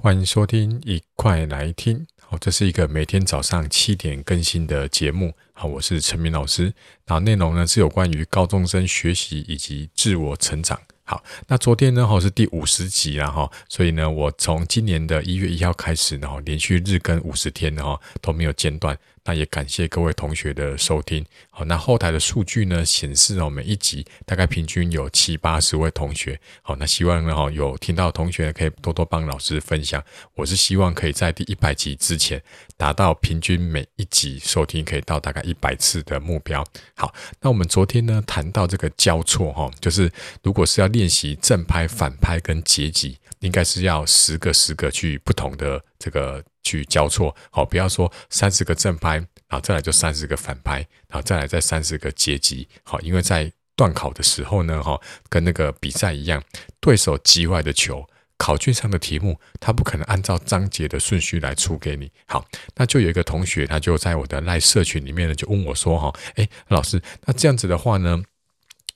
欢迎收听，一块来听。好，这是一个每天早上七点更新的节目。好，我是陈明老师。然后内容呢是有关于高中生学习以及自我成长。好，那昨天呢哈是第五十集了哈，所以呢我从今年的一月一号开始然后，连续日更五十天然后都没有间断。那也感谢各位同学的收听。好，那后台的数据呢显示哦，每一集大概平均有七八十位同学。好，那希望呢哈有听到同学可以多多帮老师分享。我是希望可以在第一百集之前达到平均每一集收听可以到大概一百次的目标。好，那我们昨天呢谈到这个交错哈，就是如果是要练习正拍、反拍跟截击，应该是要十个十个去不同的这个。去交错，好，不要说三十个正拍，然后再来就三十个反拍，然后再来再三十个截击，好，因为在段考的时候呢，哈，跟那个比赛一样，对手击回来的球，考卷上的题目，他不可能按照章节的顺序来出给你，好，那就有一个同学，他就在我的赖社群里面呢，就问我说，哈，诶，老师，那这样子的话呢？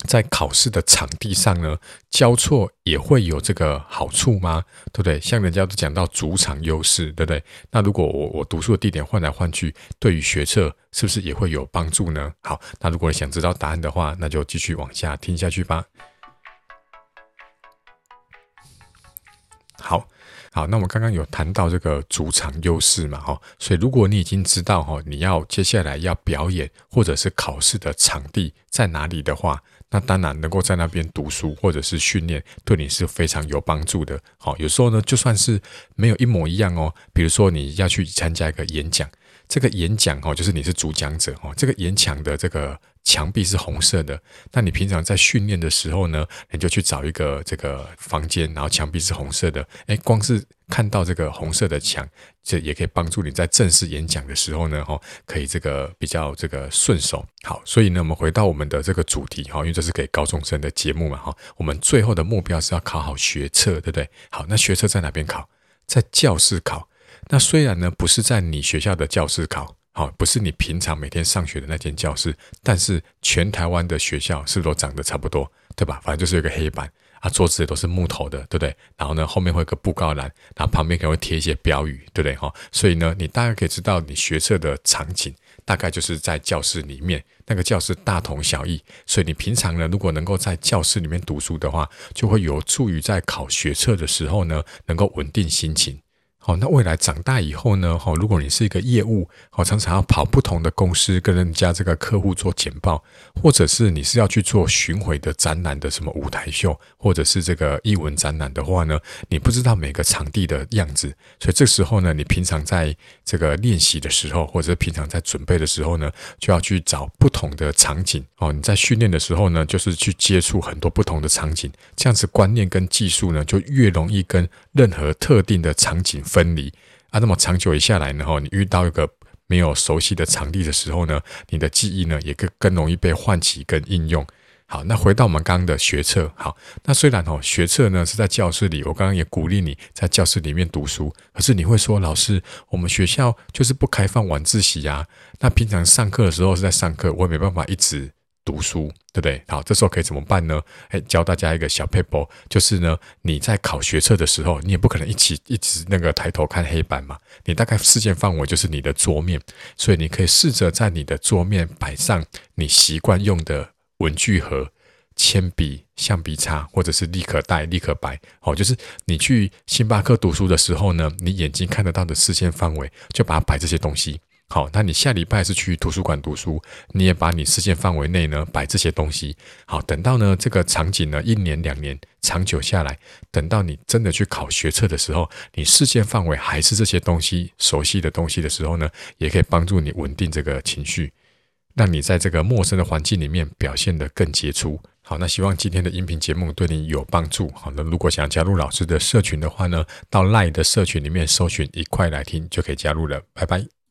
在考试的场地上呢，交错也会有这个好处吗？对不对？像人家都讲到主场优势，对不对？那如果我我读书的地点换来换去，对于学测是不是也会有帮助呢？好，那如果你想知道答案的话，那就继续往下听下去吧。好。那我们刚刚有谈到这个主场优势嘛，哈，所以如果你已经知道哈，你要接下来要表演或者是考试的场地在哪里的话，那当然能够在那边读书或者是训练，对你是非常有帮助的。好，有时候呢，就算是没有一模一样哦，比如说你要去参加一个演讲，这个演讲哦，就是你是主讲者哦，这个演讲的这个。墙壁是红色的，那你平常在训练的时候呢，你就去找一个这个房间，然后墙壁是红色的，哎，光是看到这个红色的墙，这也可以帮助你在正式演讲的时候呢，哈，可以这个比较这个顺手。好，所以呢，我们回到我们的这个主题哈，因为这是给高中生的节目嘛，哈，我们最后的目标是要考好学测，对不对？好，那学测在哪边考？在教室考。那虽然呢，不是在你学校的教室考。好，不是你平常每天上学的那间教室，但是全台湾的学校是都长得差不多，对吧？反正就是有个黑板啊，桌子也都是木头的，对不对？然后呢，后面会有个布告栏，然后旁边可能会贴一些标语，对不对？哈，所以呢，你大概可以知道你学测的场景，大概就是在教室里面，那个教室大同小异。所以你平常呢，如果能够在教室里面读书的话，就会有助于在考学测的时候呢，能够稳定心情。好，那未来长大以后呢？好，如果你是一个业务，好，常常要跑不同的公司，跟人家这个客户做简报，或者是你是要去做巡回的展览的什么舞台秀，或者是这个艺文展览的话呢，你不知道每个场地的样子，所以这时候呢，你平常在这个练习的时候，或者是平常在准备的时候呢，就要去找不同的场景。哦，你在训练的时候呢，就是去接触很多不同的场景，这样子观念跟技术呢，就越容易跟任何特定的场景分离啊，那么长久一下来呢，你遇到一个没有熟悉的场地的时候呢，你的记忆呢也更更容易被唤起跟应用。好，那回到我们刚刚的学测，好，那虽然哦学测呢是在教室里，我刚刚也鼓励你在教室里面读书，可是你会说，老师，我们学校就是不开放晚自习啊，那平常上课的时候是在上课，我也没办法一直。读书对不对？好，这时候可以怎么办呢？哎，教大家一个小 paper，，就是呢，你在考学测的时候，你也不可能一起一直那个抬头看黑板嘛。你大概视线范围就是你的桌面，所以你可以试着在你的桌面摆上你习惯用的文具盒、铅笔、橡皮擦，或者是立可带、立可白。哦，就是你去星巴克读书的时候呢，你眼睛看得到的视线范围，就把它摆这些东西。好，那你下礼拜是去图书馆读书，你也把你视线范围内呢摆这些东西。好，等到呢这个场景呢一年两年长久下来，等到你真的去考学测的时候，你视线范围还是这些东西熟悉的东西的时候呢，也可以帮助你稳定这个情绪，让你在这个陌生的环境里面表现得更杰出。好，那希望今天的音频节目对你有帮助。好，那如果想加入老师的社群的话呢，到 LINE 的社群里面搜寻一块来听就可以加入了。拜拜。